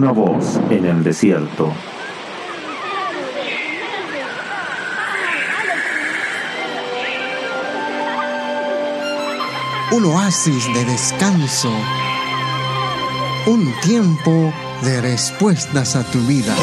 Una voz en el desierto. Un oasis de descanso. Un tiempo de respuestas a tu vida.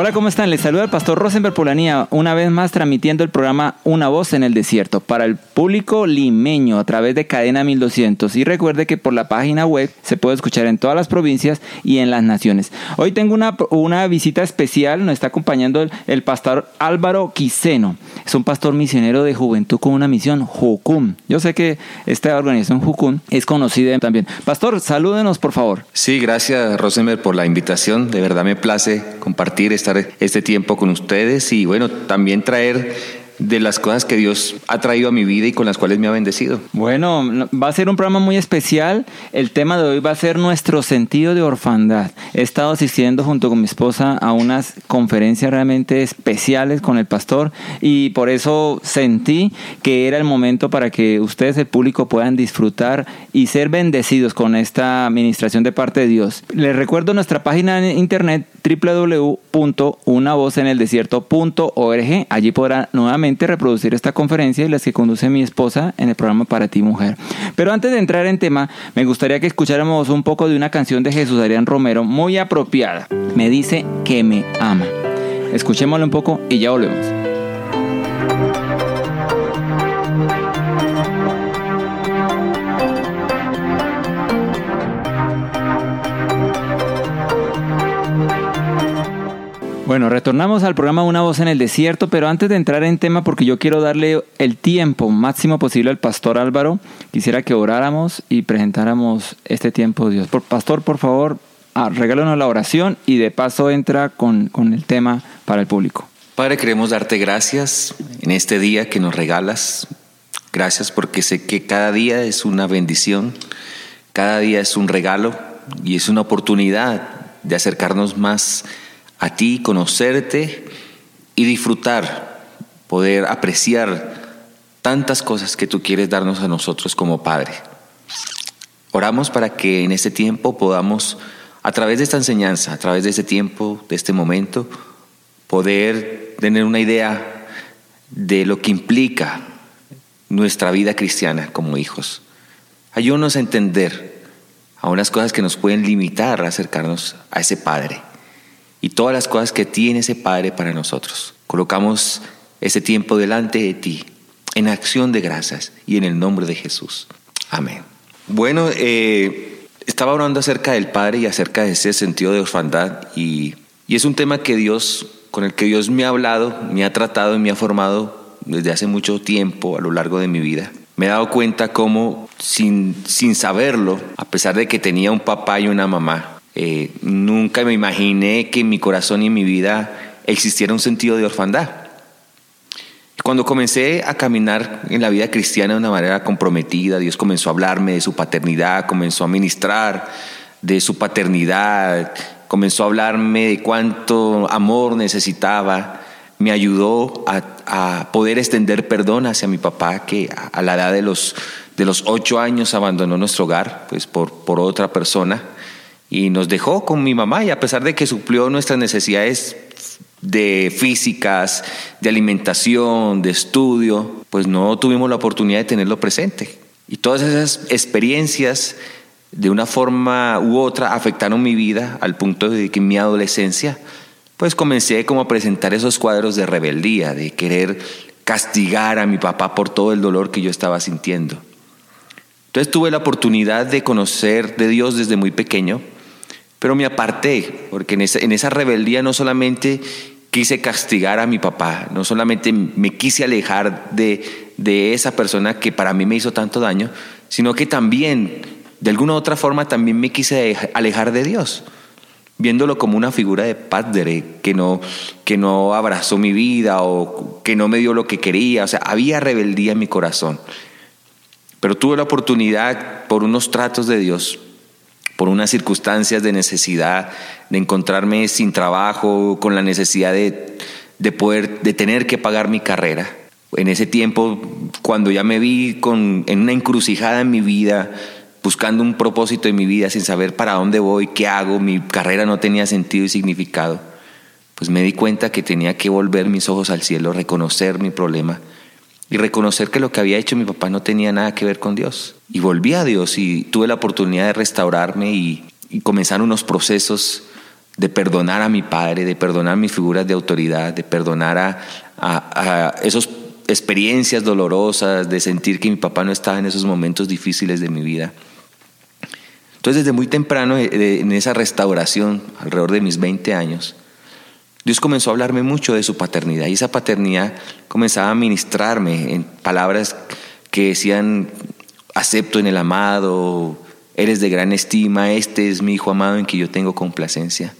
Hola, ¿cómo están? Les saluda el pastor Rosenberg Polanía, una vez más transmitiendo el programa Una voz en el desierto para el público limeño a través de Cadena 1200. Y recuerde que por la página web se puede escuchar en todas las provincias y en las naciones. Hoy tengo una, una visita especial, nos está acompañando el, pastor Álvaro Quiseno. Es un pastor misionero de juventud con una misión, Jucum. Yo sé que esta organización Jucum es conocida también. Pastor, salúdenos por favor. Sí, gracias Rosenberg por la invitación. De verdad me place compartir esta este tiempo con ustedes y bueno, también traer de las cosas que Dios ha traído a mi vida y con las cuales me ha bendecido. Bueno, va a ser un programa muy especial. El tema de hoy va a ser nuestro sentido de orfandad. He estado asistiendo junto con mi esposa a unas conferencias realmente especiales con el pastor y por eso sentí que era el momento para que ustedes, el público, puedan disfrutar y ser bendecidos con esta administración de parte de Dios. Les recuerdo nuestra página en internet www.unavozeneldesierto.org. Allí podrán nuevamente reproducir esta conferencia y las que conduce mi esposa en el programa Para ti Mujer. Pero antes de entrar en tema, me gustaría que escucháramos un poco de una canción de Jesús Adrián Romero muy apropiada. Me dice que me ama. Escuchémoslo un poco y ya volvemos. Bueno, retornamos al programa Una voz en el desierto, pero antes de entrar en tema, porque yo quiero darle el tiempo máximo posible al pastor Álvaro, quisiera que oráramos y presentáramos este tiempo de Dios. Por, pastor, por favor, ah, regálanos la oración y de paso entra con, con el tema para el público. Padre, queremos darte gracias en este día que nos regalas. Gracias porque sé que cada día es una bendición, cada día es un regalo y es una oportunidad de acercarnos más a ti, conocerte y disfrutar, poder apreciar tantas cosas que tú quieres darnos a nosotros como Padre. Oramos para que en este tiempo podamos, a través de esta enseñanza, a través de este tiempo, de este momento, poder tener una idea de lo que implica nuestra vida cristiana como hijos. Ayúdanos a entender a unas cosas que nos pueden limitar a acercarnos a ese Padre y todas las cosas que tiene ese Padre para nosotros. Colocamos ese tiempo delante de ti, en acción de gracias y en el nombre de Jesús. Amén. Bueno, eh, estaba hablando acerca del Padre y acerca de ese sentido de orfandad y, y es un tema que Dios, con el que Dios me ha hablado, me ha tratado y me ha formado desde hace mucho tiempo a lo largo de mi vida. Me he dado cuenta cómo, sin, sin saberlo, a pesar de que tenía un papá y una mamá, eh, nunca me imaginé que en mi corazón y en mi vida existiera un sentido de orfandad. Cuando comencé a caminar en la vida cristiana de una manera comprometida, Dios comenzó a hablarme de su paternidad, comenzó a ministrar de su paternidad, comenzó a hablarme de cuánto amor necesitaba, me ayudó a, poder extender perdón hacia mi papá que a la edad de los, de los ocho años abandonó nuestro hogar pues por, por otra persona y nos dejó con mi mamá y a pesar de que suplió nuestras necesidades de físicas, de alimentación, de estudio, pues no tuvimos la oportunidad de tenerlo presente. Y todas esas experiencias de una forma u otra afectaron mi vida al punto de que en mi adolescencia pues comencé como a presentar esos cuadros de rebeldía, de querer castigar a mi papá por todo el dolor que yo estaba sintiendo. Entonces tuve la oportunidad de conocer de Dios desde muy pequeño pero me aparté, porque en esa, en esa rebeldía no solamente quise castigar a mi papá, no solamente me quise alejar de, de esa persona que para mí me hizo tanto daño, sino que también, de alguna otra forma, también me quise alejar de Dios, viéndolo como una figura de padre que no, que no abrazó mi vida o que no me dio lo que quería. O sea, había rebeldía en mi corazón. Pero tuve la oportunidad, por unos tratos de Dios, por unas circunstancias de necesidad, de encontrarme sin trabajo, con la necesidad de, de poder, de tener que pagar mi carrera. En ese tiempo, cuando ya me vi con, en una encrucijada en mi vida, buscando un propósito en mi vida sin saber para dónde voy, qué hago, mi carrera no tenía sentido y significado, pues me di cuenta que tenía que volver mis ojos al cielo, reconocer mi problema y reconocer que lo que había hecho mi papá no tenía nada que ver con Dios. Y volví a Dios y tuve la oportunidad de restaurarme y, comenzar unos procesos de perdonar a mi padre, de perdonar mis figuras de autoridad, de perdonar a, a, a esas experiencias dolorosas, de sentir que mi papá no estaba en esos momentos difíciles de mi vida. Entonces desde muy temprano, eh, en esa restauración, alrededor de mis 20 años, Dios comenzó a hablarme mucho de su paternidad y esa paternidad comenzaba a ministrarme en palabras que decían, acepto en el amado, eres de gran estima, este es mi hijo amado en que yo tengo complacencia.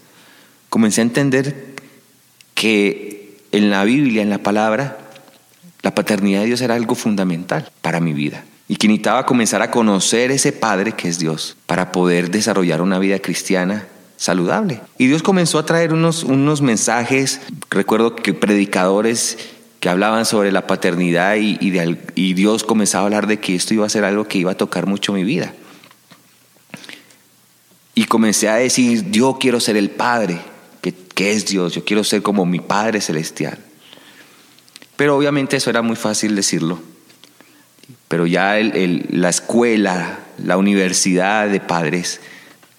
Comencé a entender que en la Biblia, en la palabra, la paternidad de Dios era algo fundamental para mi vida y que necesitaba comenzar a conocer ese Padre que es Dios para poder desarrollar una vida cristiana saludable. Y Dios comenzó a traer unos, unos mensajes, recuerdo que predicadores que hablaban sobre la paternidad y, Dios comenzaba a hablar de que esto iba a ser algo que iba a tocar mucho mi vida. Y comencé a decir, yo quiero ser el Padre, que es Dios, yo quiero ser como mi Padre Celestial. Pero obviamente eso era muy fácil decirlo. Pero ya la escuela, la universidad de padres,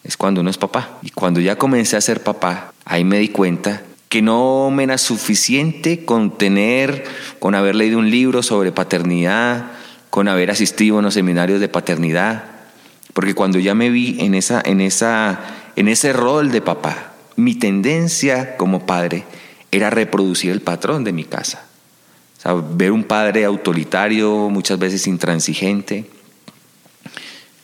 es cuando uno es papá. Y cuando ya comencé a ser papá, ahí me di cuenta que no me era suficiente con tener, con haber leído un libro sobre paternidad, con haber asistido a unos seminarios de paternidad, porque cuando ya me vi en, esa, en, esa, en ese rol de papá, mi tendencia como padre era reproducir el patrón de mi casa. ver un padre autoritario, muchas veces intransigente.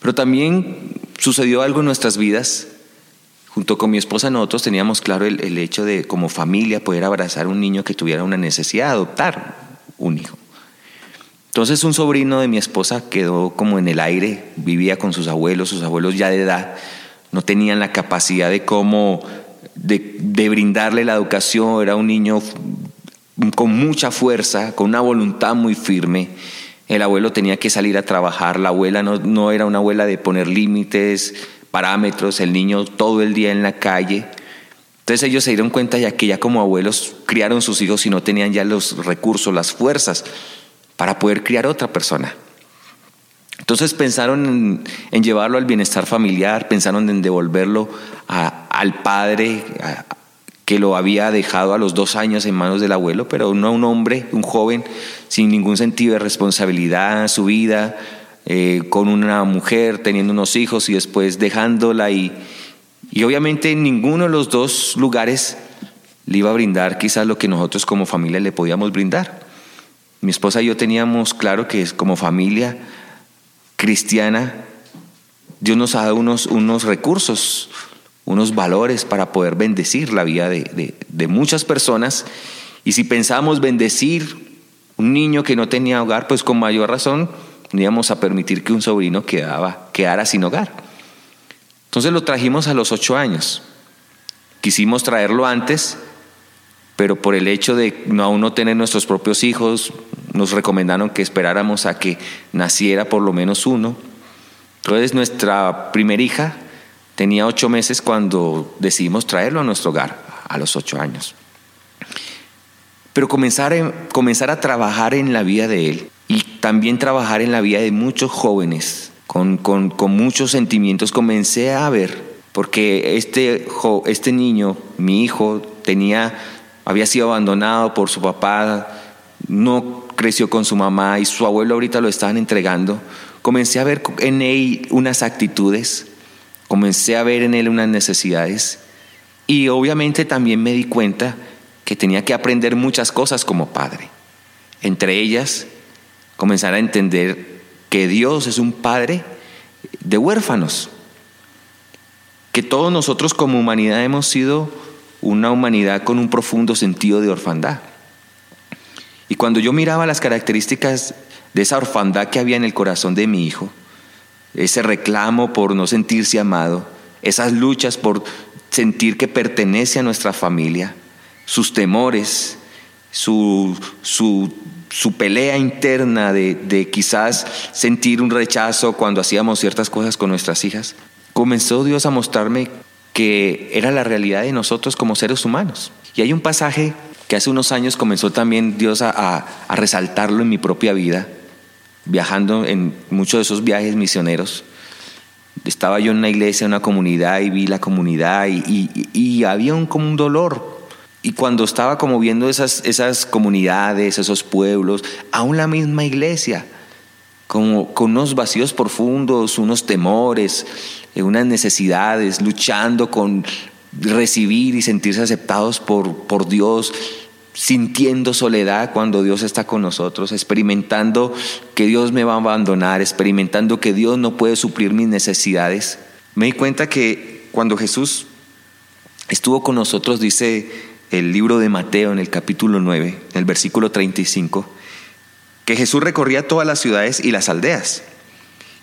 Pero también sucedió algo en nuestras vidas. Junto con mi esposa nosotros teníamos claro el, hecho de como familia poder abrazar a un niño que tuviera una necesidad, adoptar un hijo. Entonces un sobrino de mi esposa quedó como en el aire, vivía con sus abuelos, sus abuelos ya de edad, no tenían la capacidad de cómo, de, de brindarle la educación, era un niño con mucha fuerza, con una voluntad muy firme el abuelo tenía que salir a trabajar, la abuela no, era una abuela de poner límites, parámetros, el niño todo el día en la calle. Entonces ellos se dieron cuenta ya que ya como abuelos criaron sus hijos y no tenían ya los recursos, las fuerzas para poder criar otra persona. Entonces pensaron en, llevarlo al bienestar familiar, pensaron en devolverlo al padre, que lo había dejado a los dos años en manos del abuelo, pero no un hombre, un joven, sin ningún sentido de responsabilidad su vida, eh, con una mujer, teniendo unos hijos y después dejándola y, y obviamente en ninguno de los dos lugares le iba a brindar quizás lo que nosotros como familia le podíamos brindar. Mi esposa y yo teníamos claro que como familia cristiana, Dios nos ha dado unos, unos recursos, unos valores para poder bendecir la vida de, muchas personas. Y si pensamos bendecir un niño que no tenía hogar, pues con mayor razón no íbamos a permitir que un sobrino quedaba, quedara sin hogar. Entonces lo trajimos a los ocho años. Quisimos traerlo antes, pero por el hecho de no aún no tener nuestros propios hijos, nos recomendaron que esperáramos a que naciera por lo menos uno. Entonces nuestra primera hija Tenía ocho meses cuando decidimos traerlo a nuestro hogar, a los ocho años. Pero comenzar, comenzar a trabajar en la vida de él y también trabajar en la vida de muchos jóvenes con, con, con muchos sentimientos, comencé a ver, porque este, este niño, mi hijo, tenía, había sido abandonado por su papá, no creció con su mamá y su abuelo ahorita lo estaban entregando. Comencé a ver en él unas actitudes Comencé a ver en él unas necesidades y obviamente también me di cuenta que tenía que aprender muchas cosas como padre. Entre ellas, comenzar a entender que Dios es un padre de huérfanos, que todos nosotros como humanidad hemos sido una humanidad con un profundo sentido de orfandad. Y cuando yo miraba las características de esa orfandad que había en el corazón de mi hijo, ese reclamo por no sentirse amado, esas luchas por sentir que pertenece a nuestra familia, sus temores, su, su, su pelea interna de, de quizás sentir un rechazo cuando hacíamos ciertas cosas con nuestras hijas, comenzó Dios a mostrarme que era la realidad de nosotros como seres humanos. Y hay un pasaje que hace unos años comenzó también Dios a, a- a resaltarlo en mi propia vida, viajando en muchos de esos viajes misioneros. Estaba yo en una iglesia, en una comunidad y vi la comunidad y, había un, como un dolor. Y cuando estaba como viendo esas, esas comunidades, esos pueblos, aún la misma iglesia, como con unos vacíos profundos, unos temores, eh, unas necesidades, luchando con recibir y sentirse aceptados por, por Dios, sintiendo soledad cuando Dios está con nosotros, experimentando que Dios me va a abandonar, experimentando que Dios no puede suplir mis necesidades. Me di cuenta que cuando Jesús estuvo con nosotros, dice el libro de Mateo en el capítulo 9, en el versículo 35, que Jesús recorría todas las ciudades y las aldeas.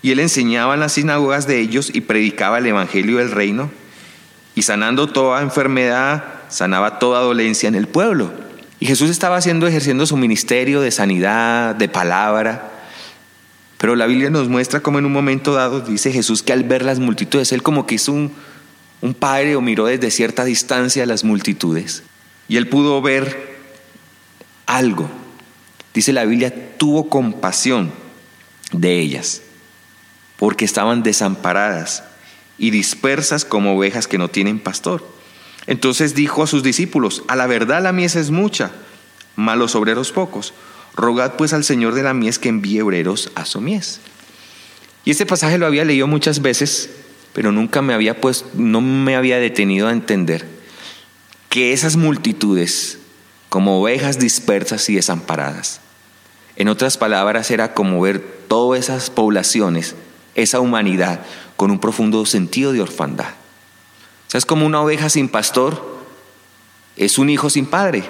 Y él enseñaba en las sinagogas de ellos y predicaba el evangelio del reino. Y sanando toda enfermedad, sanaba toda dolencia en el pueblo. Y Jesús estaba haciendo, ejerciendo su ministerio de sanidad, de palabra. Pero la Biblia nos muestra como en un momento dado, dice Jesús, que al ver las multitudes, él como que hizo un, un padre o miró desde cierta distancia a las multitudes. Y él pudo ver algo. Dice la Biblia, tuvo compasión de ellas, porque estaban desamparadas y dispersas como ovejas que no tienen pastor. Entonces dijo a sus discípulos, a la verdad la mies es mucha, mas los obreros pocos. Rogad pues al Señor de la mies que envíe obreros a su mies. Y este pasaje lo había leído muchas veces, pero nunca me había pues no me había detenido a entender que esas multitudes, como ovejas dispersas y desamparadas, en otras palabras, era como ver todas esas poblaciones, esa humanidad, con un profundo sentido de orfandad. Sea, es como una oveja sin pastor, es un hijo sin padre.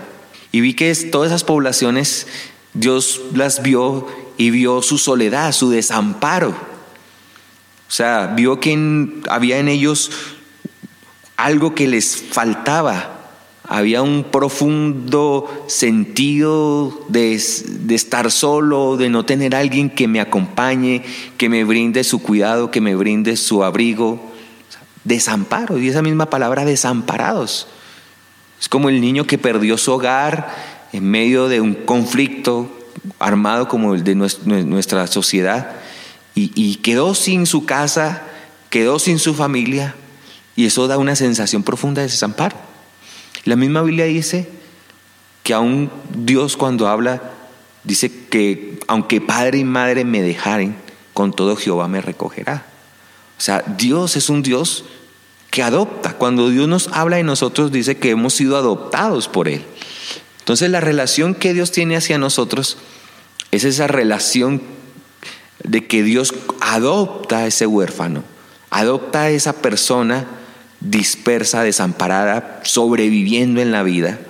Y vi que todas esas poblaciones, Dios las vio y vio su soledad, su desamparo. O sea, vio que había en ellos algo que les faltaba. Había un profundo sentido de, de estar solo, de no tener alguien que me acompañe, que me brinde su cuidado, que me brinde su abrigo. Desamparo, y esa misma palabra, desamparados. Es como el niño que perdió su hogar en medio de un conflicto armado como el de nues- nuestra sociedad y, y quedó sin su casa, quedó sin su familia y eso da una sensación profunda de desamparo. La misma Biblia dice que aún Dios cuando habla dice que aunque padre y madre me dejaren, con todo Jehová me recogerá. O sea, Dios es un Dios que adopta. Cuando Dios nos habla de nosotros, dice que hemos sido adoptados por Él. Entonces la relación que Dios tiene hacia nosotros es esa relación de que Dios adopta a ese huérfano, adopta a esa persona dispersa, desamparada, sobreviviendo en la vida,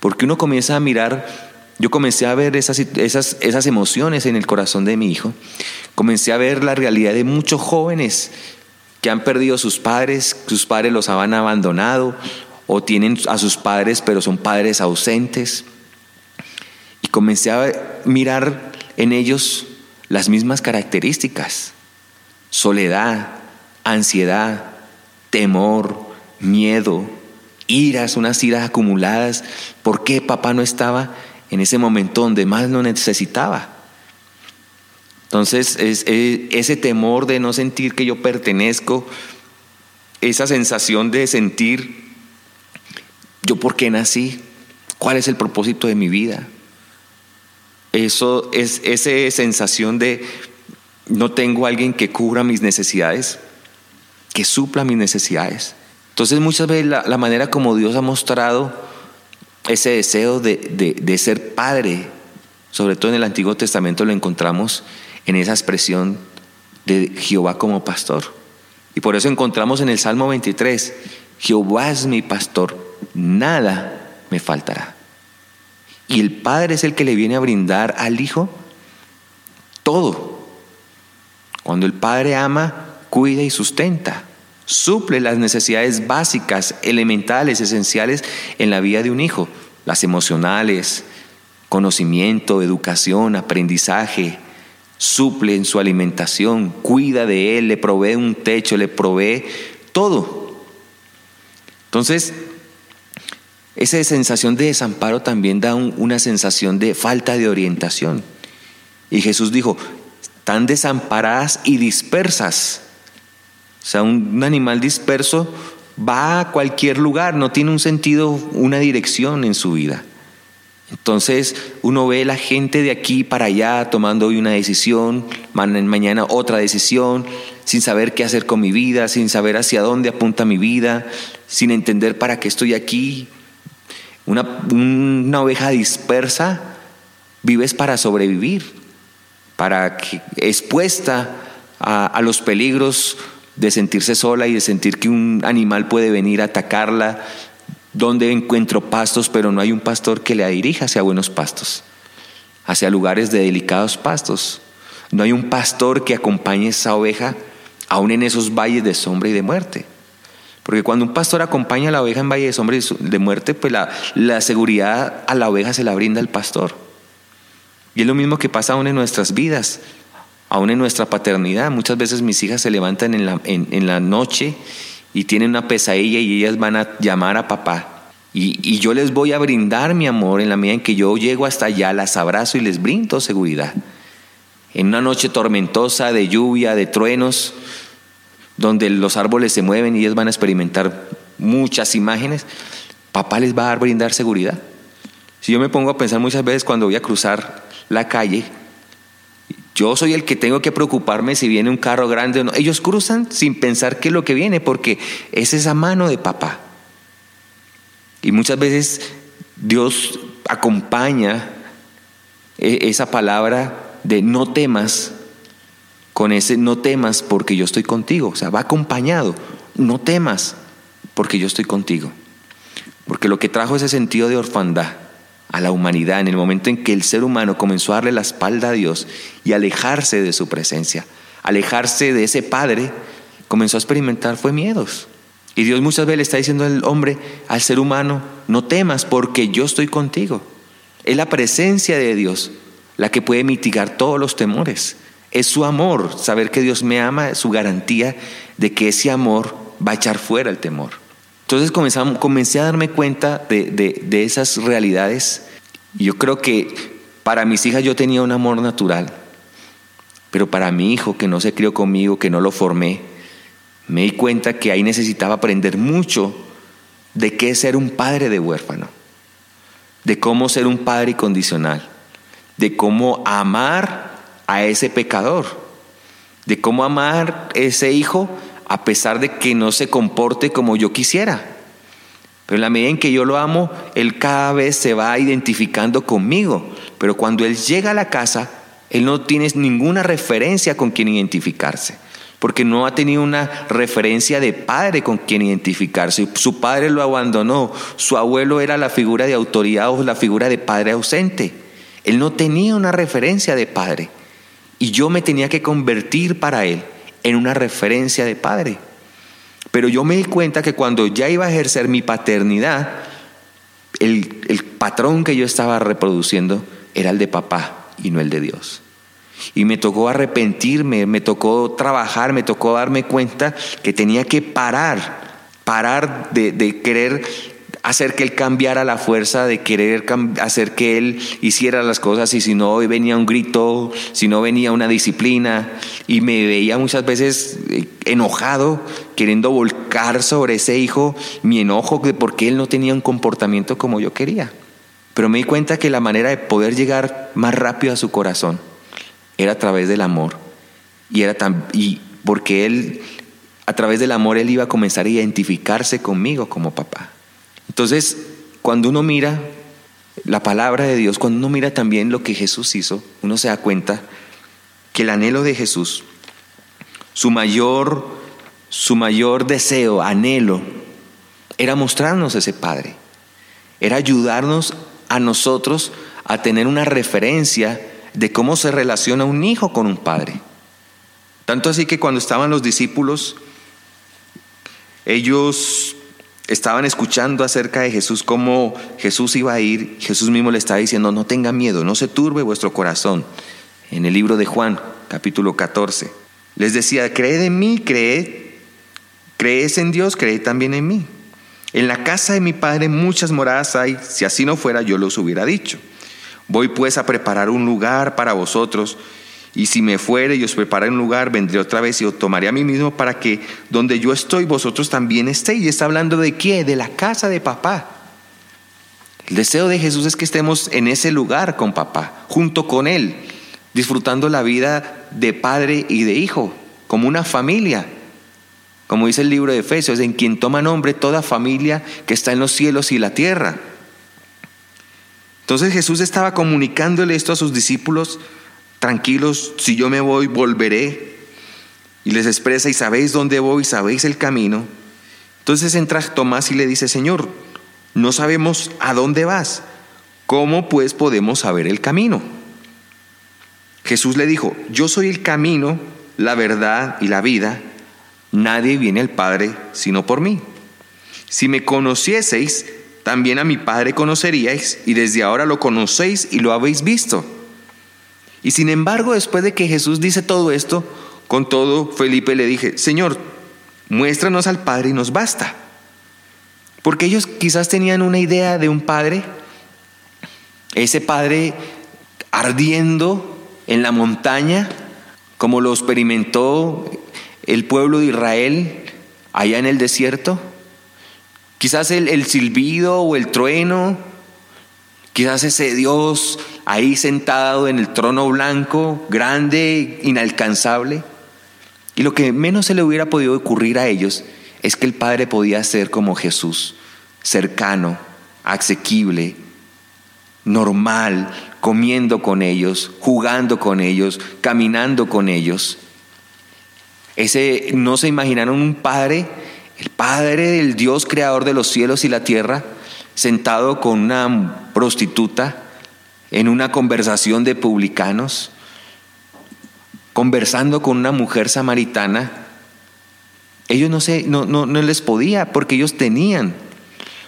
porque uno comienza a mirar, yo comencé a ver esas, esas, esas emociones en el corazón de mi hijo, comencé a ver la realidad de muchos jóvenes que han perdido sus padres, sus padres los han abandonado o tienen a sus padres pero son padres ausentes. Y comencé a mirar en ellos las mismas características, soledad, ansiedad, temor, miedo, iras, unas iras acumuladas. ¿Por qué papá no estaba en ese momento donde más lo necesitaba? Entonces, es, es, ese temor de no sentir que yo pertenezco, esa sensación de sentir, yo por qué nací, cuál es el propósito de mi vida. Eso es esa sensación de no tengo alguien que cubra mis necesidades, que supla mis necesidades. Entonces muchas veces la, manera como Dios ha mostrado ese deseo de, de, de ser padre, sobre todo en el Antiguo Testamento lo encontramos en esa expresión de Jehová como pastor. Y por eso encontramos en el Salmo 23, Jehová es mi pastor, nada me faltará. Y el Padre es el que le viene a brindar al Hijo todo. Cuando el Padre ama, cuida y sustenta, suple las necesidades básicas, elementales, esenciales en la vida de un hijo, las emocionales, conocimiento, educación, aprendizaje, suple en su alimentación, cuida de él, le provee un techo, le provee todo. Entonces, esa sensación de desamparo también da una sensación de falta de orientación. Y Jesús dijo, están desamparadas y dispersas. O sea, un, animal disperso va a cualquier lugar, no tiene un sentido, una dirección en su vida. Entonces uno ve la gente de aquí para allá tomando hoy una decisión, mañana otra decisión, sin saber qué hacer con mi vida, sin saber hacia dónde apunta mi vida, sin entender para qué estoy aquí. Una, una oveja dispersa vives para sobrevivir, para que, expuesta a, a los peligros de sentirse sola y de sentir que un animal puede venir a atacarla, donde encuentro pastos, pero no hay un pastor que la dirija hacia buenos pastos, hacia lugares de delicados pastos. No hay un pastor que acompañe esa oveja aún en esos valles de sombra y de muerte. Porque cuando un pastor acompaña a la oveja en valle de sombra y de muerte, pues la, la seguridad a la oveja se la brinda el pastor. Y es lo mismo que pasa aún en nuestras vidas aún en nuestra paternidad. Muchas veces mis hijas se levantan en la, en, la noche y tienen una pesadilla y ellas van a llamar a papá. Y, y, yo les voy a brindar mi amor en la medida en que yo llego hasta allá, las abrazo y les brindo seguridad. En una noche tormentosa de lluvia, de truenos, donde los árboles se mueven y ellas van a experimentar muchas imágenes, papá les va a brindar seguridad. Si yo me pongo a pensar muchas veces cuando voy a cruzar la calle, yo soy el que tengo que preocuparme si viene un carro grande o no. Ellos cruzan sin pensar qué es lo que viene, porque es esa mano de papá. Y muchas veces Dios acompaña e, esa palabra de no temas con ese no temas porque yo estoy contigo. O sea, va acompañado. No temas porque yo estoy contigo. Porque lo que trajo ese sentido de orfandad a la humanidad en el momento en que el ser humano comenzó a darle la espalda a Dios y alejarse de su presencia, alejarse de ese Padre, comenzó a experimentar fue miedos. Y Dios muchas veces le está diciendo al hombre, al ser humano, no temas porque yo estoy contigo. Es la presencia de Dios la que puede mitigar todos los temores. Es su amor, saber que Dios me ama, es su garantía de que ese amor va a echar fuera el temor. Entonces comencé a darme cuenta de, esas realidades. Yo creo que para mis hijas yo tenía un amor natural, pero para mi hijo que no se crió conmigo, que no lo formé, me di cuenta que ahí necesitaba aprender mucho de qué es ser un padre de huérfano, de cómo ser un padre incondicional, de cómo amar a ese pecador, de cómo amar ese hijo a pesar de que no se comporte como yo quisiera. Pero en la medida en que yo lo amo, Él cada vez se va identificando conmigo. Pero cuando Él llega a la casa, Él no tiene ninguna referencia con quien identificarse. Porque no ha tenido una referencia de padre con quien identificarse. Su padre lo abandonó. Su abuelo era la figura de autoridad o la figura de padre ausente. Él no tenía una referencia de padre. Y yo me tenía que convertir para Él en una referencia de padre. Pero yo me di cuenta que cuando ya iba a ejercer mi paternidad, el, el patrón que yo estaba reproduciendo era el de papá y no el de Dios. Y me tocó arrepentirme, me tocó trabajar, me tocó darme cuenta que tenía que parar, parar de, de querer hacer que él cambiara la fuerza de querer hacer que él hiciera las cosas y si no venía un grito, si no venía una disciplina y me veía muchas veces eh, enojado, queriendo volcar sobre ese hijo mi enojo de porque él no tenía un comportamiento como yo quería. Pero me di cuenta que la manera de poder llegar más rápido a su corazón era a través del amor. Y era y porque él a través del amor él iba a comenzar a identificarse conmigo como papá. Entonces, cuando uno mira la palabra de Dios, cuando uno mira también lo que Jesús hizo, uno se da cuenta que el anhelo de Jesús, su mayor, su mayor deseo, anhelo, era mostrarnos ese Padre, era ayudarnos a nosotros a tener una referencia de cómo se relaciona un hijo con un padre. Tanto así que cuando estaban los discípulos, ellos estaban escuchando acerca de Jesús, cómo Jesús iba a ir, Jesús mismo le estaba diciendo, no tenga miedo, no se turbe vuestro corazón. En el libro de Juan, capítulo 14, les decía, creed en mí, creed, crees en Dios, creed también en mí. En la casa de mi Padre muchas moradas hay, si así no fuera yo los hubiera dicho. Voy pues a preparar un lugar para vosotros, y si me fuere y os prepararé un lugar, vendré otra vez y os tomaré a mí mismo para que donde yo estoy, vosotros también estéis. Y está hablando de qué? De la casa de papá. El deseo de Jesús es que estemos en ese lugar con papá, junto con Él, disfrutando la vida de padre y de hijo, como una familia. Como dice el libro de Efesios, en quien toma nombre toda familia que está en los cielos y la tierra. Entonces Jesús estaba comunicándole esto a sus discípulos tranquilos, si yo me voy, volveré. Y les expresa, y sabéis dónde voy, sabéis el camino. Entonces entra Tomás y le dice, Señor, no sabemos a dónde vas. ¿Cómo pues podemos saber el camino? Jesús le dijo, yo soy el camino, la verdad y la vida. Nadie viene al Padre sino por mí. Si me conocieseis, también a mi Padre conoceríais, y desde ahora lo conocéis y lo habéis visto. Y sin embargo, después de que Jesús dice todo esto, con todo, Felipe le dije, Señor, muéstranos al Padre y nos basta. Porque ellos quizás tenían una idea de un Padre, ese Padre ardiendo en la montaña, como lo experimentó el pueblo de Israel allá en el desierto. Quizás el, el silbido o el trueno, quizás ese Dios ahí sentado en el trono blanco, grande, inalcanzable. Y lo que menos se le hubiera podido ocurrir a ellos es que el Padre podía ser como Jesús, cercano, asequible, normal, comiendo con ellos, jugando con ellos, caminando con ellos. Ese no se imaginaron un padre, el padre del Dios creador de los cielos y la tierra, sentado con una prostituta en una conversación de publicanos, conversando con una mujer samaritana, ellos no, se, no, no, no les podía porque ellos tenían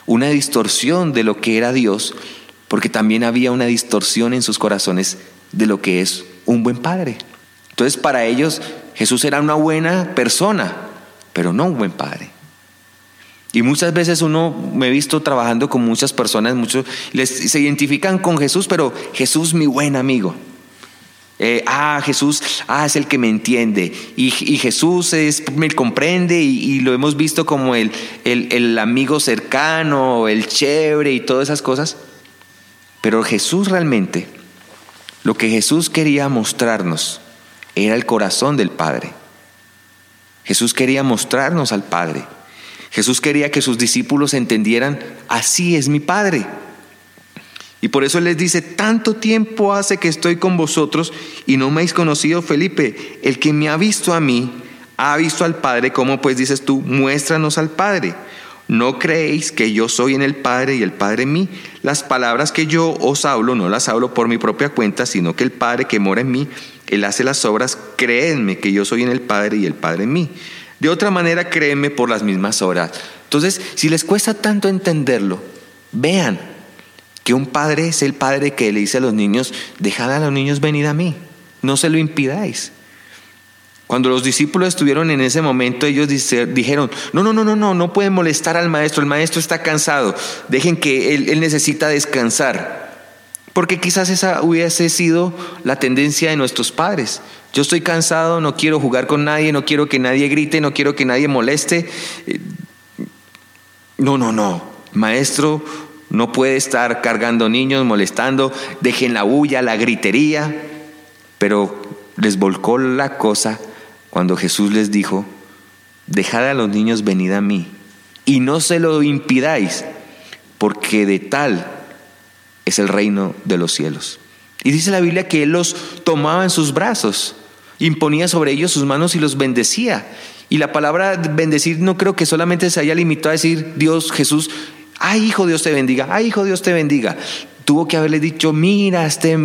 una distorsión de lo que era Dios, porque también había una distorsión en sus corazones de lo que es un buen padre. Entonces para ellos Jesús era una buena persona, pero no un buen padre. Y muchas veces uno me he visto trabajando con muchas personas, muchos se identifican con Jesús, pero Jesús mi buen amigo. Eh, ah, Jesús, ah, es el que me entiende. Y, Jesús es, me comprende y, lo hemos visto como el, el, el amigo cercano, el chévere y todas esas cosas. Pero Jesús realmente, lo que Jesús quería mostrarnos era el corazón del Padre. Jesús quería mostrarnos al Padre. Jesús quería que sus discípulos entendieran, así es mi Padre. Y por eso les dice, tanto tiempo hace que estoy con vosotros y no me habéis conocido, Felipe. El que me ha visto a mí, ha visto al Padre. ¿Cómo pues dices tú, muéstranos al Padre? ¿No creéis que yo soy en el Padre y el Padre en mí? Las palabras que yo os hablo no las hablo por mi propia cuenta, sino que el Padre que mora en mí, Él hace las obras. Créenme que yo soy en el Padre y el Padre en mí. De otra manera, créeme por las mismas horas. Entonces, si les cuesta tanto entenderlo, vean que un padre es el padre que le dice a los niños, dejad a los niños venir a mí, no se lo impidáis. Cuando los discípulos estuvieron en ese momento, ellos dijeron, no, no, no, no, no, no pueden molestar al maestro, el maestro está cansado, dejen que él, él necesita descansar. Porque quizás esa hubiese sido la tendencia de nuestros padres. Yo estoy cansado, no quiero jugar con nadie, no quiero que nadie grite, no quiero que nadie moleste. Eh, no, no, no. Maestro no puede estar cargando niños, molestando, dejen la bulla, la gritería. Pero les volcó la cosa cuando Jesús les dijo, dejad a los niños venid a mí y no se lo impidáis, porque de tal es el reino de los cielos. Y dice la Biblia que Él los tomaba en sus brazos imponía sobre ellos sus manos y los bendecía. Y la palabra bendecir no creo que solamente se haya limitado a decir Dios, Jesús, ay hijo Dios te bendiga, ay hijo Dios te bendiga. Tuvo que haberle dicho, mira, este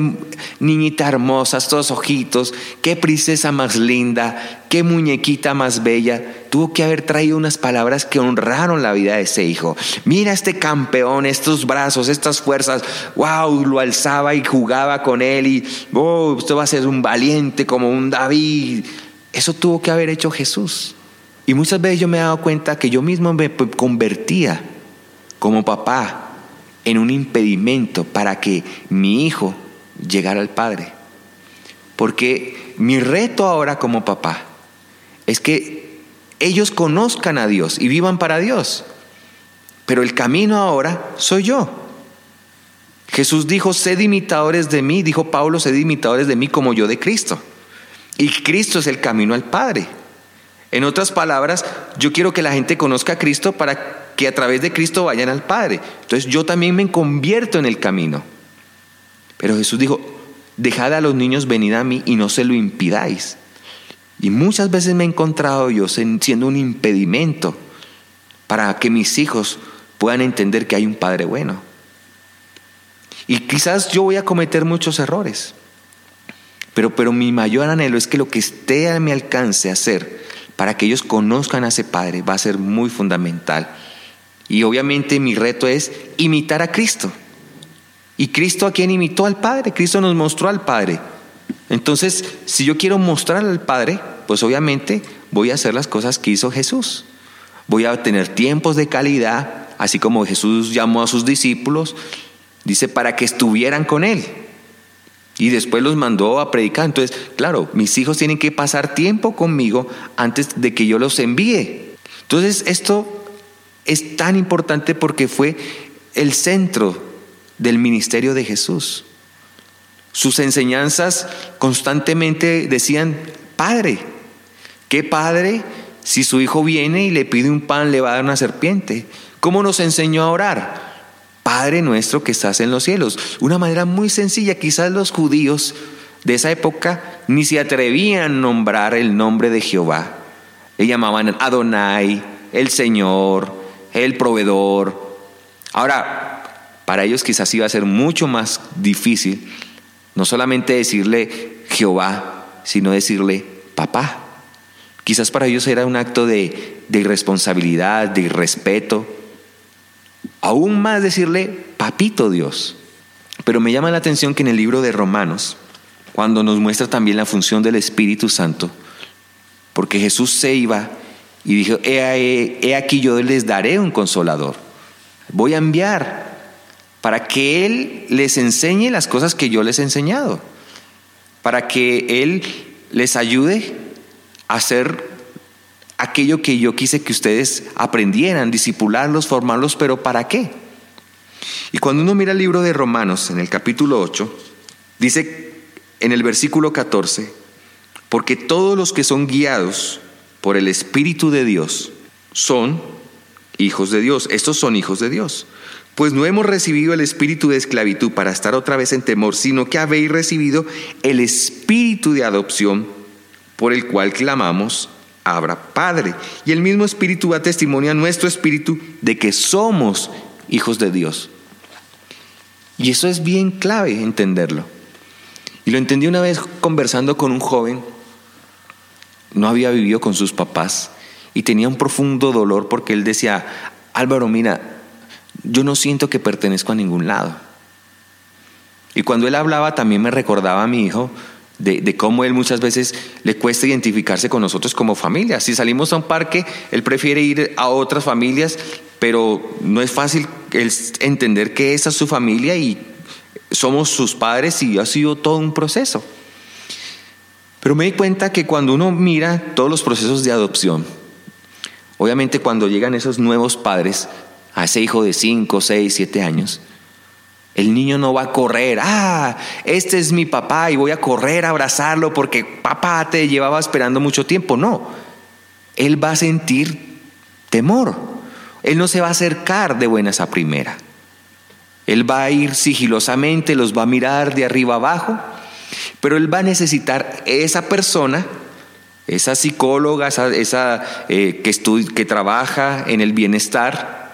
niñita hermosa, estos ojitos, qué princesa más linda, qué muñequita más bella. Tuvo que haber traído unas palabras que honraron la vida de ese hijo. Mira este campeón, estos brazos, estas fuerzas. Wow, lo alzaba y jugaba con él y, oh, usted va a ser un valiente como un David. Eso tuvo que haber hecho Jesús. Y muchas veces yo me he dado cuenta que yo mismo me convertía como papá en un impedimento para que mi hijo llegara al Padre. Porque mi reto ahora como papá es que ellos conozcan a Dios y vivan para Dios. Pero el camino ahora soy yo. Jesús dijo, sed imitadores de mí, dijo Pablo, sed imitadores de mí como yo de Cristo. Y Cristo es el camino al Padre. En otras palabras, yo quiero que la gente conozca a Cristo para que a través de Cristo vayan al Padre. Entonces yo también me convierto en el camino. Pero Jesús dijo, dejad a los niños venir a mí y no se lo impidáis. Y muchas veces me he encontrado yo siendo un impedimento para que mis hijos puedan entender que hay un Padre bueno. Y quizás yo voy a cometer muchos errores, pero, pero mi mayor anhelo es que lo que esté a mi alcance hacer para que ellos conozcan a ese Padre va a ser muy fundamental. Y obviamente mi reto es imitar a Cristo. ¿Y Cristo a quién imitó al Padre? Cristo nos mostró al Padre. Entonces, si yo quiero mostrar al Padre, pues obviamente voy a hacer las cosas que hizo Jesús. Voy a tener tiempos de calidad, así como Jesús llamó a sus discípulos, dice, para que estuvieran con Él. Y después los mandó a predicar. Entonces, claro, mis hijos tienen que pasar tiempo conmigo antes de que yo los envíe. Entonces, esto es tan importante porque fue el centro del ministerio de Jesús. Sus enseñanzas constantemente decían, Padre, ¿qué Padre si su hijo viene y le pide un pan le va a dar una serpiente? ¿Cómo nos enseñó a orar? Padre nuestro que estás en los cielos. Una manera muy sencilla, quizás los judíos de esa época ni se atrevían a nombrar el nombre de Jehová. Le llamaban Adonai, el Señor, el proveedor. Ahora, para ellos quizás iba a ser mucho más difícil no solamente decirle Jehová, sino decirle papá. Quizás para ellos era un acto de, irresponsabilidad, de irrespeto. Aún más decirle papito Dios. Pero me llama la atención que en el libro de Romanos, cuando nos muestra también la función del Espíritu Santo, porque Jesús se iba y dijo, he, aquí yo les daré un consolador. Voy a enviar para que Él les enseñe las cosas que yo les he enseñado, para que Él les ayude hacer aquello que yo quise que ustedes aprendieran, disipularlos, formarlos, pero ¿para qué? Y cuando uno mira el libro de Romanos, en el capítulo 8, dice en el versículo 14, porque todos los que son guiados por el Espíritu de Dios son hijos de Dios. Estos son hijos de Dios. Pues no hemos recibido el espíritu de esclavitud para estar otra vez en temor, sino que habéis recibido el espíritu de adopción por el cual clamamos, Abra Padre. Y el mismo espíritu da testimonio a nuestro espíritu de que somos hijos de Dios. Y eso es bien clave entenderlo. Y lo entendí una vez conversando con un joven no había vivido con sus papás y tenía un profundo dolor porque él decía, Álvaro, mira, yo no siento que pertenezco a ningún lado. Y cuando él hablaba también me recordaba a mi hijo de, cómo él muchas veces le cuesta identificarse con nosotros como familia. Si salimos a un parque, él prefiere ir a otras familias, pero no es fácil entender que esa es su familia y somos sus padres y ha sido todo un proceso. Pero me di cuenta que cuando uno mira todos los procesos de adopción, obviamente cuando llegan esos nuevos padres a ese hijo de 5, 6, 7 años, el niño no va a correr, ah, este es mi papá y voy a correr a abrazarlo porque papá te llevaba esperando mucho tiempo. No, él va a sentir temor. Él no se va a acercar de buenas a primera. Él va a ir sigilosamente, los va a mirar de arriba abajo pero él va a necesitar esa persona, esa psicóloga, esa, eh, que, que trabaja en el bienestar,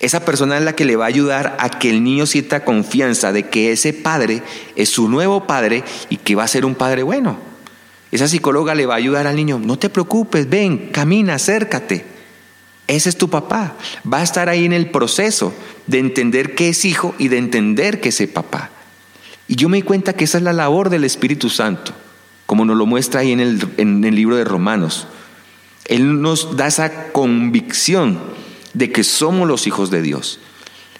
Esa persona es la que le va a ayudar a que el niño sienta confianza de que ese padre es su nuevo padre y que va a ser un padre bueno. Esa psicóloga le va a ayudar al niño, no te preocupes, ven, camina, acércate. Ese es tu papá. Va a estar ahí en el proceso de entender que es hijo y de entender que es papá. Y yo me di cuenta que esa es la labor del Espíritu Santo, como nos lo muestra ahí en el, en el libro de Romanos. Él nos da esa convicción de que somos los hijos de Dios.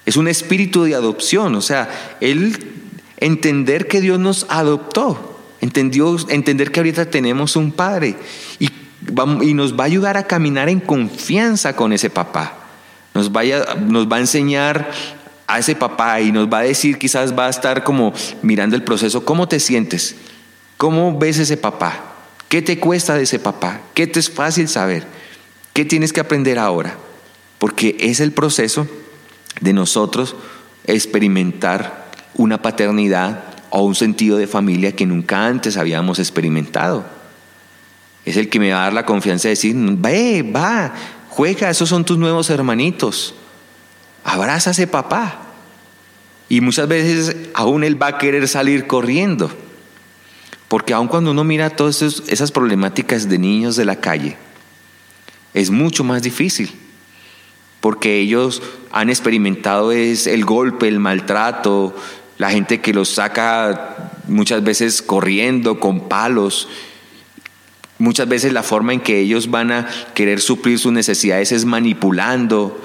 Es un espíritu de adopción, o sea, Él entender que Dios nos adoptó, entendió, entender que ahorita tenemos un Padre y, y nos va a ayudar a caminar en confianza con ese papá. Nos, vaya, nos va a enseñar a ese papá y nos va a decir, quizás va a estar como mirando el proceso, ¿cómo te sientes? ¿Cómo ves ese papá? ¿Qué te cuesta de ese papá? ¿Qué te es fácil saber? ¿Qué tienes que aprender ahora? Porque es el proceso de nosotros experimentar una paternidad o un sentido de familia que nunca antes habíamos experimentado. Es el que me va a dar la confianza de decir, ve, va, juega, esos son tus nuevos hermanitos. Abraza a ese papá. Y muchas veces aún él va a querer salir corriendo. Porque aun cuando uno mira todas esas problemáticas de niños de la calle, es mucho más difícil porque ellos han experimentado es el golpe, el maltrato, la gente que los saca muchas veces corriendo con palos. Muchas veces la forma en que ellos van a querer suplir sus necesidades es manipulando,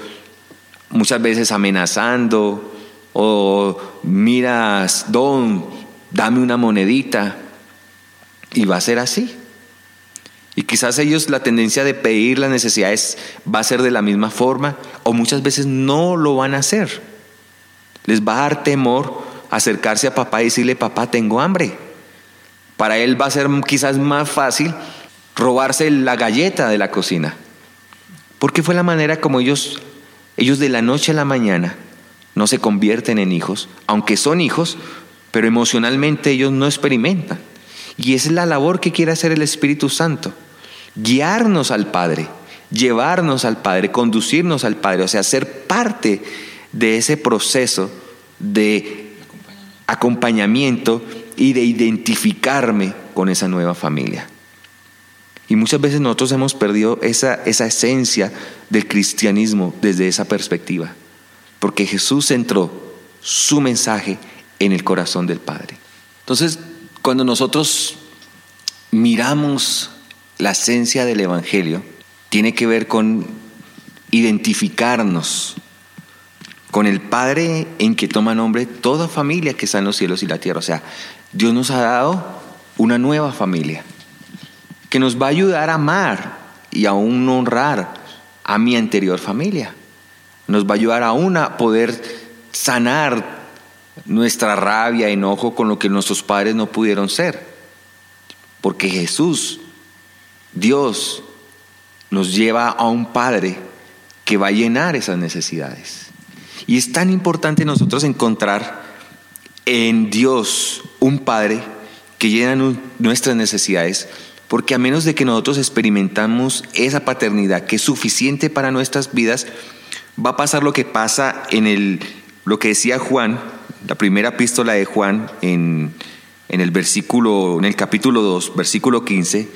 muchas veces amenazando, o miras, don, dame una monedita, y va a ser así. Y quizás ellos la tendencia de pedir las necesidades va a ser de la misma forma o muchas veces no lo van a hacer. Les va a dar temor acercarse a papá y decirle, papá, tengo hambre. Para él va a ser quizás más fácil robarse la galleta de la cocina. Porque fue la manera como ellos, ellos de la noche a la mañana no se convierten en hijos, aunque son hijos, pero emocionalmente ellos no experimentan. Y esa es la labor que quiere hacer el Espíritu Santo guiarnos al Padre, llevarnos al Padre, conducirnos al Padre, o sea, ser parte de ese proceso de acompañamiento y de identificarme con esa nueva familia. Y muchas veces nosotros hemos perdido esa, esa esencia del cristianismo desde esa perspectiva, porque Jesús centró su mensaje en el corazón del Padre. Entonces, cuando nosotros miramos la esencia del Evangelio tiene que ver con identificarnos con el Padre en que toma nombre toda familia que está en los cielos y la tierra. O sea, Dios nos ha dado una nueva familia que nos va a ayudar a amar y aún honrar a mi anterior familia. Nos va a ayudar aún a poder sanar nuestra rabia, enojo con lo que nuestros padres no pudieron ser. Porque Jesús Dios nos lleva a un Padre que va a llenar esas necesidades. Y es tan importante nosotros encontrar en Dios un Padre que llena nuestras necesidades, porque a menos de que nosotros experimentamos esa paternidad que es suficiente para nuestras vidas, va a pasar lo que pasa en el, lo que decía Juan, la primera epístola de Juan en, en el versículo, en el capítulo 2, versículo 15,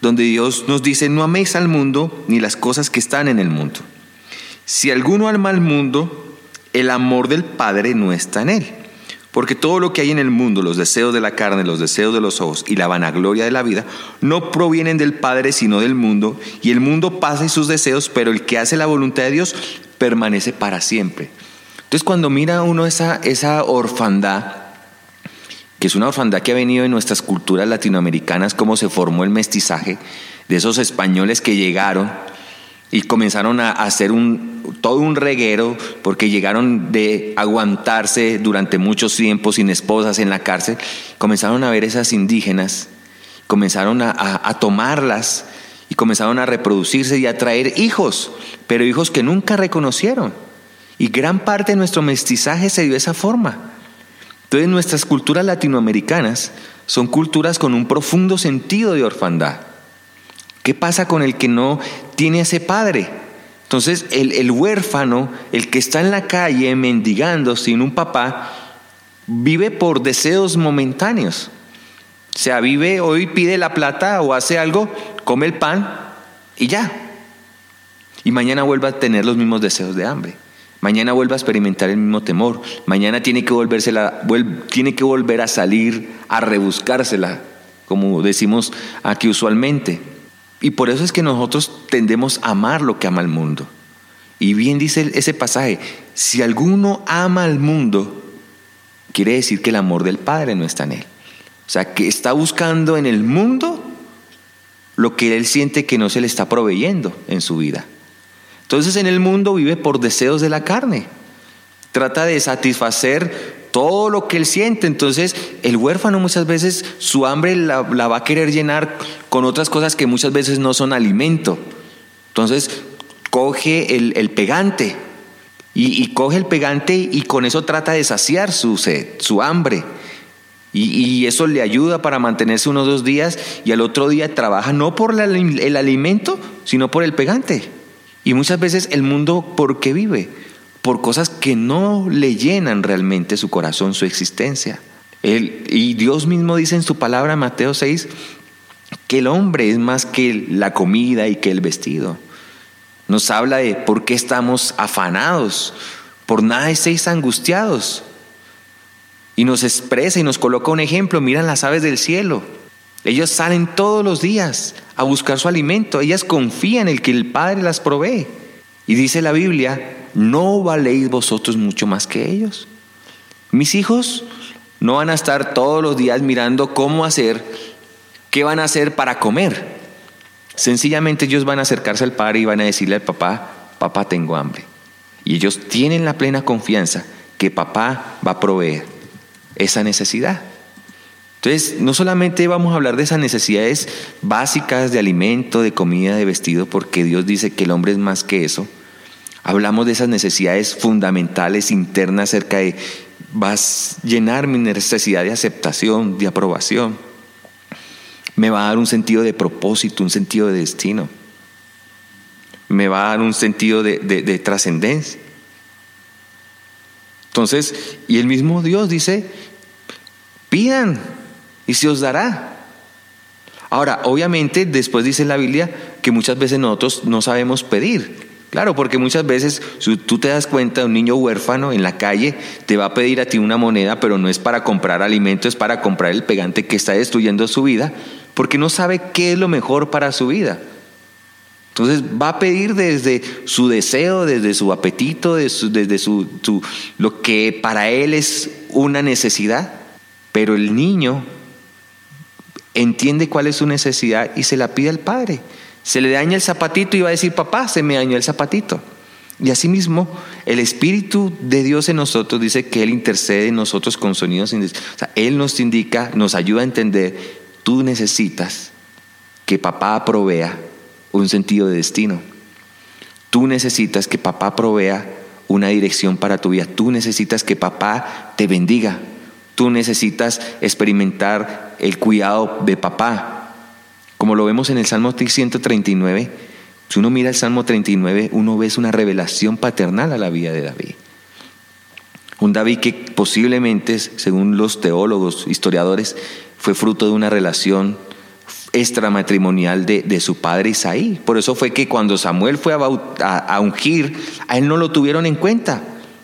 donde Dios nos dice, no améis al mundo ni las cosas que están en el mundo. Si alguno ama al mundo, el amor del Padre no está en él. Porque todo lo que hay en el mundo, los deseos de la carne, los deseos de los ojos y la vanagloria de la vida, no provienen del Padre, sino del mundo. Y el mundo pasa y sus deseos, pero el que hace la voluntad de Dios permanece para siempre. Entonces cuando mira uno esa, esa orfandad, que es una orfandad que ha venido en nuestras culturas latinoamericanas, cómo se formó el mestizaje de esos españoles que llegaron y comenzaron a hacer un, todo un reguero porque llegaron de aguantarse durante muchos tiempos sin esposas en la cárcel, comenzaron a ver esas indígenas, comenzaron a, a tomarlas y comenzaron a reproducirse y a traer hijos, pero hijos que nunca reconocieron. Y gran parte de nuestro mestizaje se dio esa forma. Entonces nuestras culturas latinoamericanas son culturas con un profundo sentido de orfandad. ¿Qué pasa con el que no tiene ese padre? Entonces, el, huérfano, el que está en la calle mendigando sin un papá, vive por deseos momentáneos. O sea, vive, hoy pide la plata o hace algo, come el pan y ya. Y mañana vuelve a tener los mismos deseos de hambre. Mañana vuelve a experimentar el mismo temor. Mañana tiene que, tiene que volver a salir a rebuscársela, como decimos aquí usualmente. Y por eso es que nosotros tendemos a amar lo que ama el mundo. Y bien dice ese pasaje, si alguno ama al mundo, quiere decir que el amor del Padre no está en él. O sea, que está buscando en el mundo lo que él siente que no se le está proveyendo en su vida. Entonces en el mundo vive por deseos de la carne. Trata de satisfacer todo lo que él siente. Entonces el huérfano muchas veces su hambre la, va a querer llenar con otras cosas que muchas veces no son alimento. Entonces coge el, pegante y, coge el pegante y con eso trata de saciar su sed, su hambre. Y, eso le ayuda para mantenerse unos dos días y al otro día trabaja no por el alimento, sino por el pegante. Y muchas veces el mundo, ¿por qué vive? Por cosas que no le llenan realmente su corazón, su existencia. y Dios mismo dice en su palabra, Mateo 6, que el hombre es más que la comida y que el vestido. Nos habla de por qué estamos afanados, por nada estéis angustiados. Y nos expresa y nos coloca un ejemplo, miran las aves del cielo. Ellos salen todos los días a buscar su alimento, ellas confían en el que el Padre las provee. Y dice la Biblia, ¿no valéis vosotros mucho más que ellos? Mis hijos no van a estar todos los días mirando cómo hacer, qué van a hacer para comer. Sencillamente ellos van a acercarse al Padre y van a decirle al papá, papá tengo hambre. Y ellos tienen la plena confianza que papá va a proveer esa necesidad. Entonces, no solamente vamos a hablar de esas necesidades básicas de alimento, de comida, de vestido, porque Dios dice que el hombre es más que eso. Hablamos de esas necesidades fundamentales internas acerca de, vas a llenar mi necesidad de aceptación, de aprobación. Me va a dar un sentido de propósito, un sentido de destino. Me va a dar un sentido de, de trascendencia. Entonces, y el mismo Dios dice, Pidan y se os dará. Ahora, obviamente, después dice la Biblia que muchas veces nosotros no sabemos pedir. Claro, porque muchas veces si tú te das cuenta, un niño huérfano en la calle te va a pedir a ti una moneda, pero no es para comprar alimento, es para comprar el pegante que está destruyendo su vida, porque no sabe qué es lo mejor para su vida. Entonces va a pedir desde su deseo, desde su apetito, desde, su, lo que para él es una necesidad. Pero el niño entiende cuál es su necesidad y se la pide al padre. Se le daña el zapatito y va a decir, papá, se me dañó el zapatito. Y asimismo, el Espíritu de Dios en nosotros dice que Él intercede en nosotros con sonidos. O sea, Él nos indica, nos ayuda a entender, tú necesitas que papá provea un sentido de destino. Tú necesitas que papá provea una dirección para tu vida. Tú necesitas que papá te bendiga. Tú necesitas experimentar el cuidado de papá. Como lo vemos en el Salmo 139, si uno mira el Salmo 39, uno ve una revelación paternal a la vida de David. Un David que posiblemente, según los teólogos, historiadores, fue fruto de una relación extramatrimonial de, de su padre Isaí. Por eso fue que cuando Samuel fue a ungir, a él no lo tuvieron en cuenta,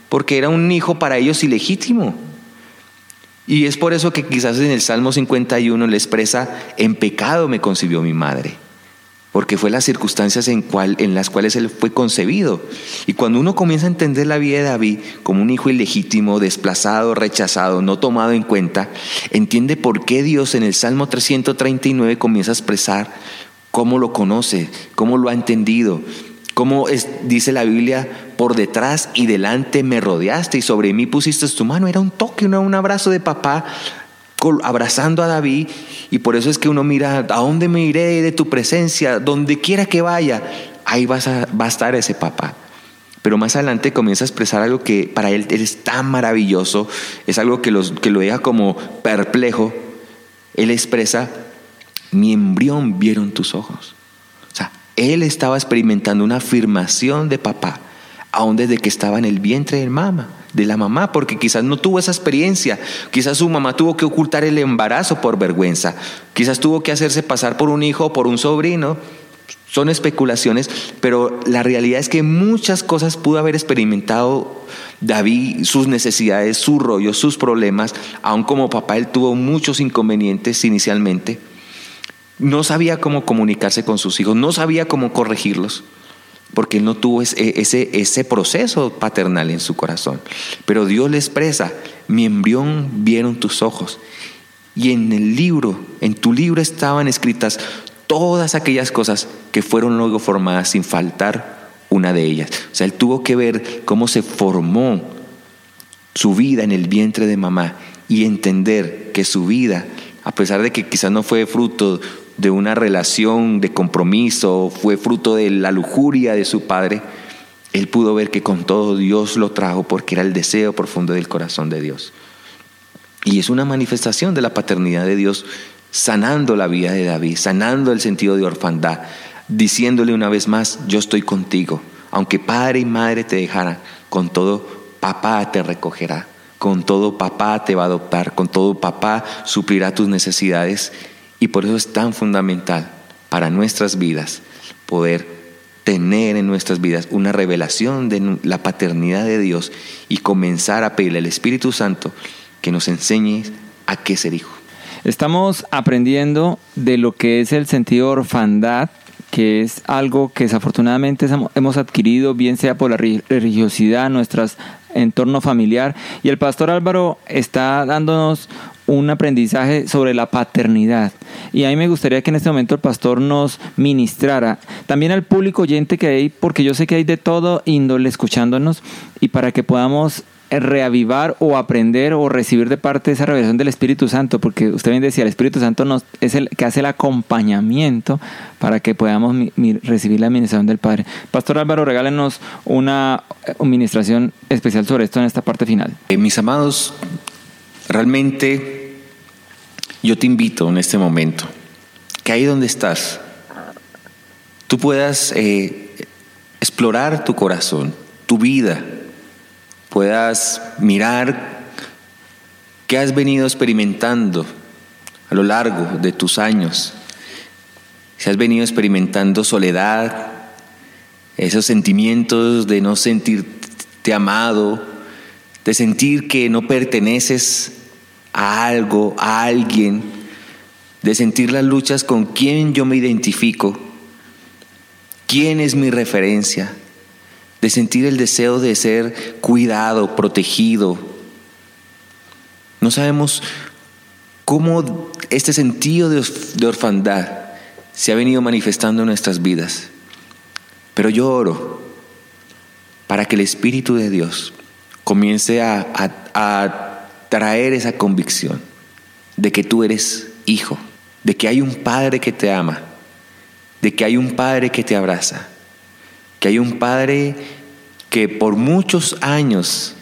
porque era un hijo para ellos ilegítimo. Y es por eso que quizás en el Salmo 51 le expresa, en pecado me concibió mi madre, porque fue las circunstancias en, cual, en las cuales él fue concebido. Y cuando uno comienza a entender la vida de David como un hijo ilegítimo, desplazado, rechazado, no tomado en cuenta, entiende por qué Dios en el Salmo 339 comienza a expresar cómo lo conoce, cómo lo ha entendido, como dice la Biblia, por detrás y delante me rodeaste y sobre mí pusiste tu mano. Era un toque, un abrazo de papá abrazando a David. Y por eso es que uno mira, ¿a dónde me iré de tu presencia? Donde quiera que vaya, ahí vas a, va a estar ese papá. Pero más adelante comienza a expresar algo que para él, es tan maravilloso, es algo que, que lo deja como perplejo. Él expresa, mi embrión vieron tus ojos. O sea, Él estaba experimentando una afirmación de papá, aún desde que estaba en el vientre de mamá, de la mamá, porque quizás no tuvo esa experiencia, quizás su mamá tuvo que ocultar el embarazo por vergüenza, quizás tuvo que hacerse pasar por un hijo o por un sobrino, son especulaciones, pero la realidad es que muchas cosas pudo haber experimentado David, sus necesidades, su rollo, sus problemas, aun como papá él tuvo muchos inconvenientes inicialmente. No sabía cómo comunicarse con sus hijos, no sabía cómo corregirlos, porque no tuvo ese, ese, ese proceso paternal en su corazón. Pero Dios le expresa, mi embrión vieron tus ojos. Y en el libro, en tu libro estaban escritas todas aquellas cosas que fueron luego formadas sin faltar una de ellas. O sea, él tuvo que ver cómo se formó su vida en el vientre de mamá y entender que su vida, a pesar de que quizás no fue fruto de una relación de compromiso, fue fruto de la lujuria de su padre, él pudo ver que con todo Dios lo trajo porque era el deseo profundo del corazón de Dios. Y es una manifestación de la paternidad de Dios sanando la vida de David, sanando el sentido de orfandad, diciéndole una vez más, yo estoy contigo. Aunque padre y madre te dejaran, con todo papá te recogerá, con todo papá te va a adoptar, con todo papá suplirá tus necesidades. Y por eso es tan fundamental para nuestras vidas poder tener en nuestras vidas una revelación de la paternidad de Dios y comenzar a pedirle al Espíritu Santo que nos enseñe a qué ser hijo. Estamos aprendiendo de lo que es el sentido de orfandad, que es algo que desafortunadamente hemos adquirido, bien sea por la religiosidad, nuestro entorno familiar. Y el pastor Álvaro está dándonos un aprendizaje sobre la paternidad. Y a mí me gustaría que en este momento el pastor nos ministrara, también al público oyente que hay, porque yo sé que hay de todo índole escuchándonos, y para que podamos reavivar o aprender o recibir de parte esa revelación del Espíritu Santo, porque usted bien decía, el Espíritu Santo es el que hace el acompañamiento para que podamos recibir la administración del Padre. Pastor Álvaro, regálenos una administración especial sobre esto en esta parte final. Eh, mis amados, realmente yo te invito en este momento que ahí donde estás, tú puedas eh, explorar tu corazón, tu vida, puedas mirar qué has venido experimentando a lo largo de tus años. Si has venido experimentando soledad, esos sentimientos de no sentirte amado, de sentir que no perteneces a algo, a alguien, de sentir las luchas con quién yo me identifico, quién es mi referencia de sentir el deseo de ser cuidado, protegido. No sabemos cómo este sentido de orfandad se ha venido manifestando en nuestras vidas. Pero yo oro para que el Espíritu de Dios comience a, a, traer esa convicción de que tú eres hijo, de que hay un Padre que te ama, de que hay un Padre que te abraza, que hay un Padre que por muchos años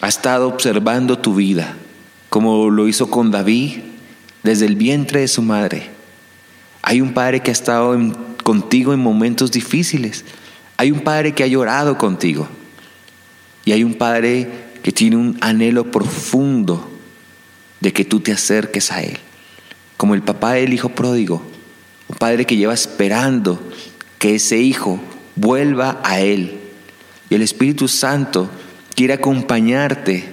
ha estado observando tu vida, como lo hizo con David desde el vientre de su madre. Hay un Padre que ha estado contigo en momentos difíciles. Hay un Padre que ha llorado contigo. Y hay un Padre que tiene un anhelo profundo de que tú te acerques a Él. Como el papá del hijo pródigo. Un Padre que lleva esperando que ese hijo vuelva a Él. Y el Espíritu Santo quiere acompañarte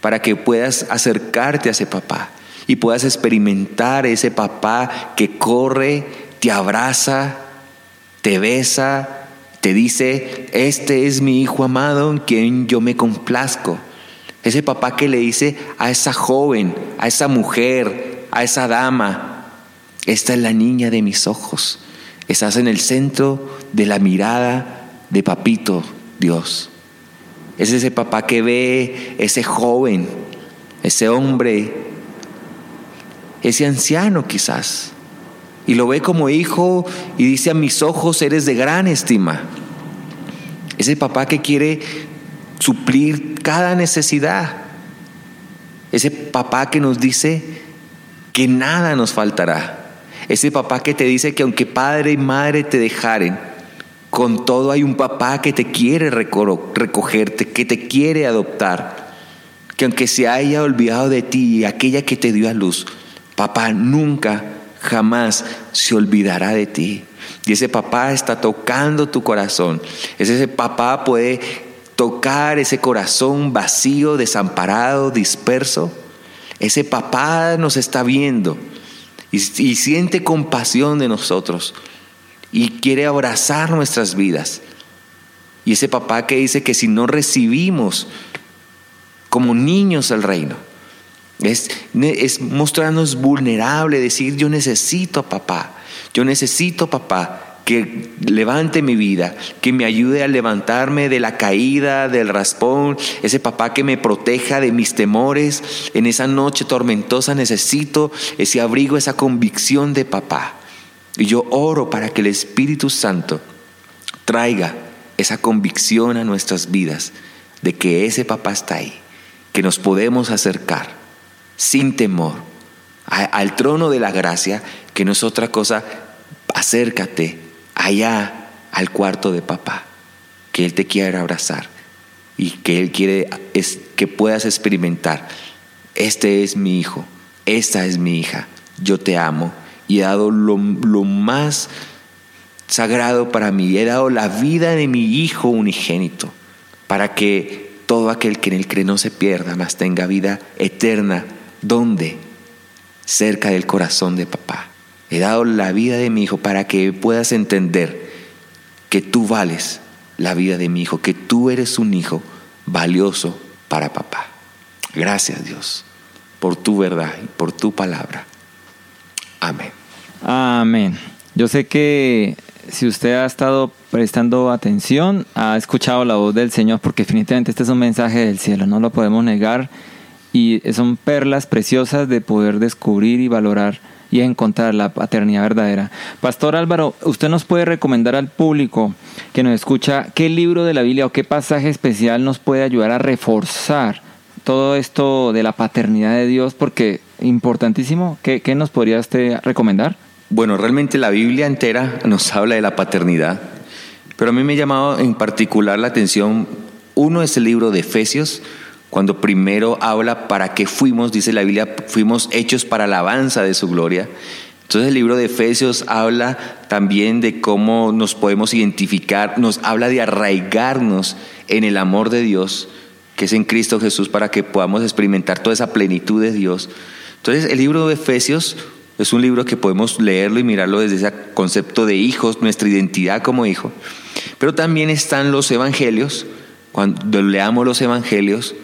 para que puedas acercarte a ese papá y puedas experimentar ese papá que corre, te abraza, te besa, te dice, este es mi hijo amado en quien yo me complazco. Ese papá que le dice a esa joven, a esa mujer, a esa dama, esta es la niña de mis ojos. Estás en el centro de la mirada de papito Dios. Es ese papá que ve ese joven, ese hombre, ese anciano quizás, y lo ve como hijo y dice a mis ojos eres de gran estima. Ese papá que quiere suplir cada necesidad. Ese papá que nos dice que nada nos faltará Ese papá que te dice que aunque padre y madre te dejaren, con todo hay un papá que te quiere recogerte, que te quiere adoptar. Que aunque se haya olvidado de ti, aquella que te dio a luz, papá nunca, jamás se olvidará de ti. Y ese papá está tocando tu corazón. Ese papá puede tocar ese corazón vacío, desamparado, disperso. Ese papá nos está viendo y, siente compasión de nosotros y quiere abrazar nuestras vidas. Y ese papá que dice que si no recibimos como niños el reino, es, es mostrarnos vulnerable, decir yo necesito a papá, yo necesito a papá que levante mi vida, que me ayude a levantarme de la caída, del raspón, ese papá que me proteja de mis temores. En esa noche tormentosa necesito ese abrigo, esa convicción de papá. Y yo oro para que el Espíritu Santo traiga esa convicción a nuestras vidas de que ese papá está ahí, que nos podemos acercar sin temor al trono de la gracia, que no es otra cosa, acércate allá al cuarto de papá, que Él te quiere abrazar y que Él quiere es, que puedas experimentar, este es mi hijo, esta es mi hija, yo te amo y he dado lo, más sagrado para mí. He dado la vida de mi Hijo unigénito para que todo aquel que en él cree no se pierda, mas tenga vida eterna. ¿Dónde? Cerca del corazón de papá. He dado la vida de mi Hijo para que puedas entender que tú vales la vida de mi Hijo, que tú eres un Hijo valioso para papá. Gracias Dios por tu verdad y por tu palabra. Amén. Amén. Yo sé que si usted ha estado prestando atención, ha escuchado la voz del Señor, porque definitivamente este es un mensaje del cielo, no lo podemos negar. Y son perlas preciosas de poder descubrir y valorar y encontrar la paternidad verdadera. Pastor Álvaro, ¿usted nos puede recomendar al público que nos escucha qué libro de la Biblia o qué pasaje especial nos puede ayudar a reforzar todo esto de la paternidad de Dios? Porque importantísimo, ¿qué, qué nos podría usted recomendar? Bueno, realmente la Biblia entera nos habla de la paternidad, pero a mí me ha llamado en particular la atención, uno es el libro de Efesios, cuando primero habla para qué fuimos, dice la Biblia, fuimos hechos para alabanza de su gloria. Entonces el libro de Efesios habla también de cómo nos podemos identificar, nos habla de arraigarnos en el amor de Dios, que es en Cristo Jesús, para que podamos experimentar toda esa plenitud de Dios. Entonces el libro de Efesios es un libro que podemos leerlo y mirarlo desde ese concepto de hijos, nuestra identidad como hijo. Pero también están los evangelios. Cuando leamos los evangelios,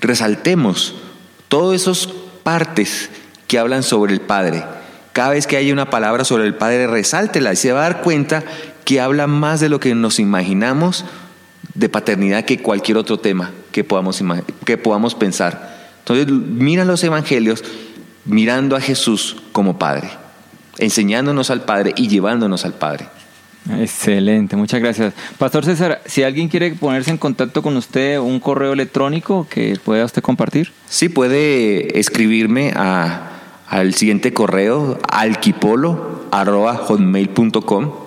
resaltemos todas esas partes que hablan sobre el Padre. Cada vez que haya una palabra sobre el Padre, resáltela y se va a dar cuenta que habla más de lo que nos imaginamos de paternidad que cualquier otro tema que podamos, que podamos pensar. Entonces, mira los evangelios mirando a Jesús como Padre, enseñándonos al Padre y llevándonos al Padre. Excelente, muchas gracias. Pastor César, si alguien quiere ponerse en contacto con usted, un correo electrónico que pueda usted compartir. Sí, puede escribirme a, al siguiente correo, alquipolo.com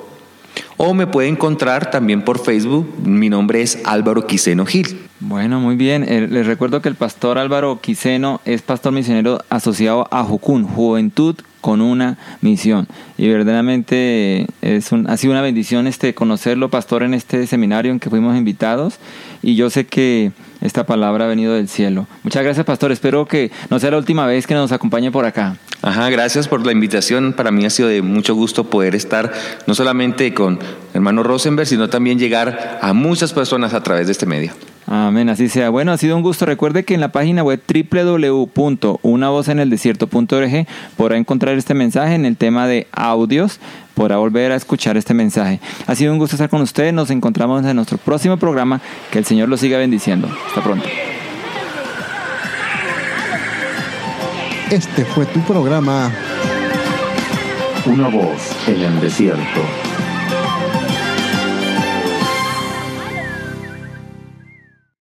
o me puede encontrar también por Facebook. Mi nombre es Álvaro Quiseno Gil. Bueno, muy bien. Eh, les recuerdo que el pastor Álvaro Quiseno es pastor misionero asociado a Jucún, Juventud con una misión. Y verdaderamente es un, ha sido una bendición este, conocerlo, pastor, en este seminario en que fuimos invitados. Y yo sé que esta palabra ha venido del cielo. Muchas gracias, pastor. Espero que no sea la última vez que nos acompañe por acá. Ajá, gracias por la invitación. Para mí ha sido de mucho gusto poder estar no solamente con hermano Rosenberg, sino también llegar a muchas personas a través de este medio. Amén, así sea. Bueno, ha sido un gusto. Recuerde que en la página web www.unavozeneldesierto.org podrá encontrar este mensaje en el tema de audios. Podrá volver a escuchar este mensaje. Ha sido un gusto estar con ustedes. Nos encontramos en nuestro próximo programa. Que el Señor los siga bendiciendo. Hasta pronto. Este fue tu programa. Una voz en el desierto.